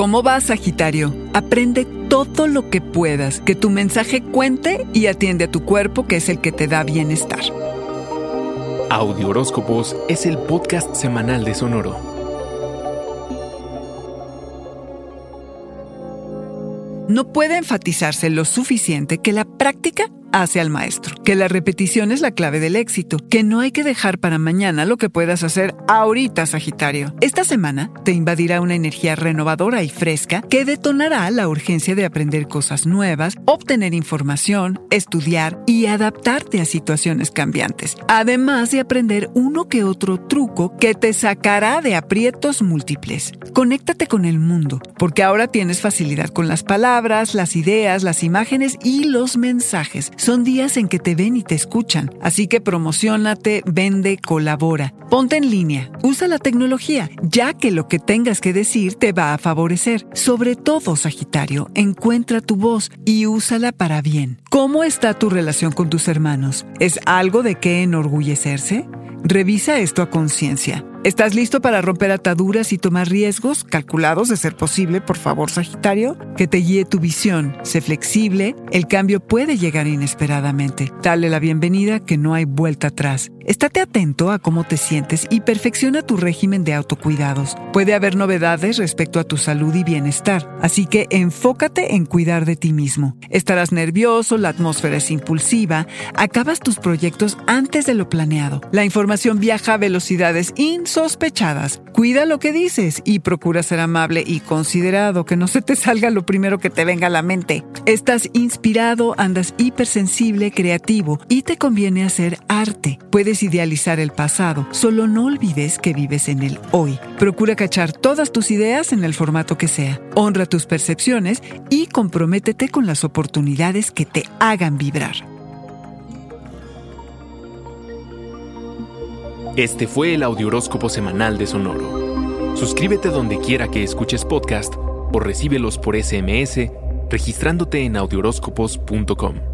¿Cómo vas, Sagitario? Aprende todo lo que puedas, que tu mensaje cuente y atiende a tu cuerpo, que es el que te da bienestar. Audio Horóscopos es el podcast semanal de Sonoro. No puede enfatizarse lo suficiente que la práctica hace al maestro, que la repetición es la clave del éxito, que no hay que dejar para mañana lo que puedas hacer ahorita, Sagitario. Esta semana te invadirá una energía renovadora y fresca que detonará la urgencia de aprender cosas nuevas, obtener información, estudiar y adaptarte a situaciones cambiantes, además de aprender uno que otro truco que te sacará de aprietos múltiples. Conéctate con el mundo, porque ahora tienes facilidad con las palabras, las ideas, las imágenes y los mensajes son días en que te ven y te escuchan, así que promocionate, vende, colabora. Ponte en línea, usa la tecnología, ya que lo que tengas que decir te va a favorecer. Sobre todo, Sagitario, encuentra tu voz y úsala para bien. ¿Cómo está tu relación con tus hermanos? ¿Es algo de qué enorgullecerse? Revisa esto a conciencia. ¿Estás listo para romper ataduras y tomar riesgos calculados de ser posible, por favor, Sagitario? Que te guíe tu visión. Sé flexible, el cambio puede llegar inesperadamente. Dale la bienvenida que no hay vuelta atrás. Estate atento a cómo te sientes y perfecciona tu régimen de autocuidados. Puede haber novedades respecto a tu salud y bienestar, así que enfócate en cuidar de ti mismo. Estarás nervioso, la atmósfera es impulsiva, acabas tus proyectos antes de lo planeado. La información viaja a velocidades insospechadas. Cuida lo que dices y procura ser amable y considerado, que no se te salga lo primero que te venga a la mente. Estás inspirado, andas hipersensible, creativo y te conviene hacer arte. Puedes idealizar el pasado, solo no olvides que vives en el hoy. Procura cachar todas tus ideas en el formato que sea. Honra tus percepciones y comprométete con las oportunidades que te hagan vibrar. Este fue el Audioróscopo Semanal de Sonoro. Suscríbete donde quiera que escuches podcast o recíbelos por SMS registrándote en audioróscopos.com.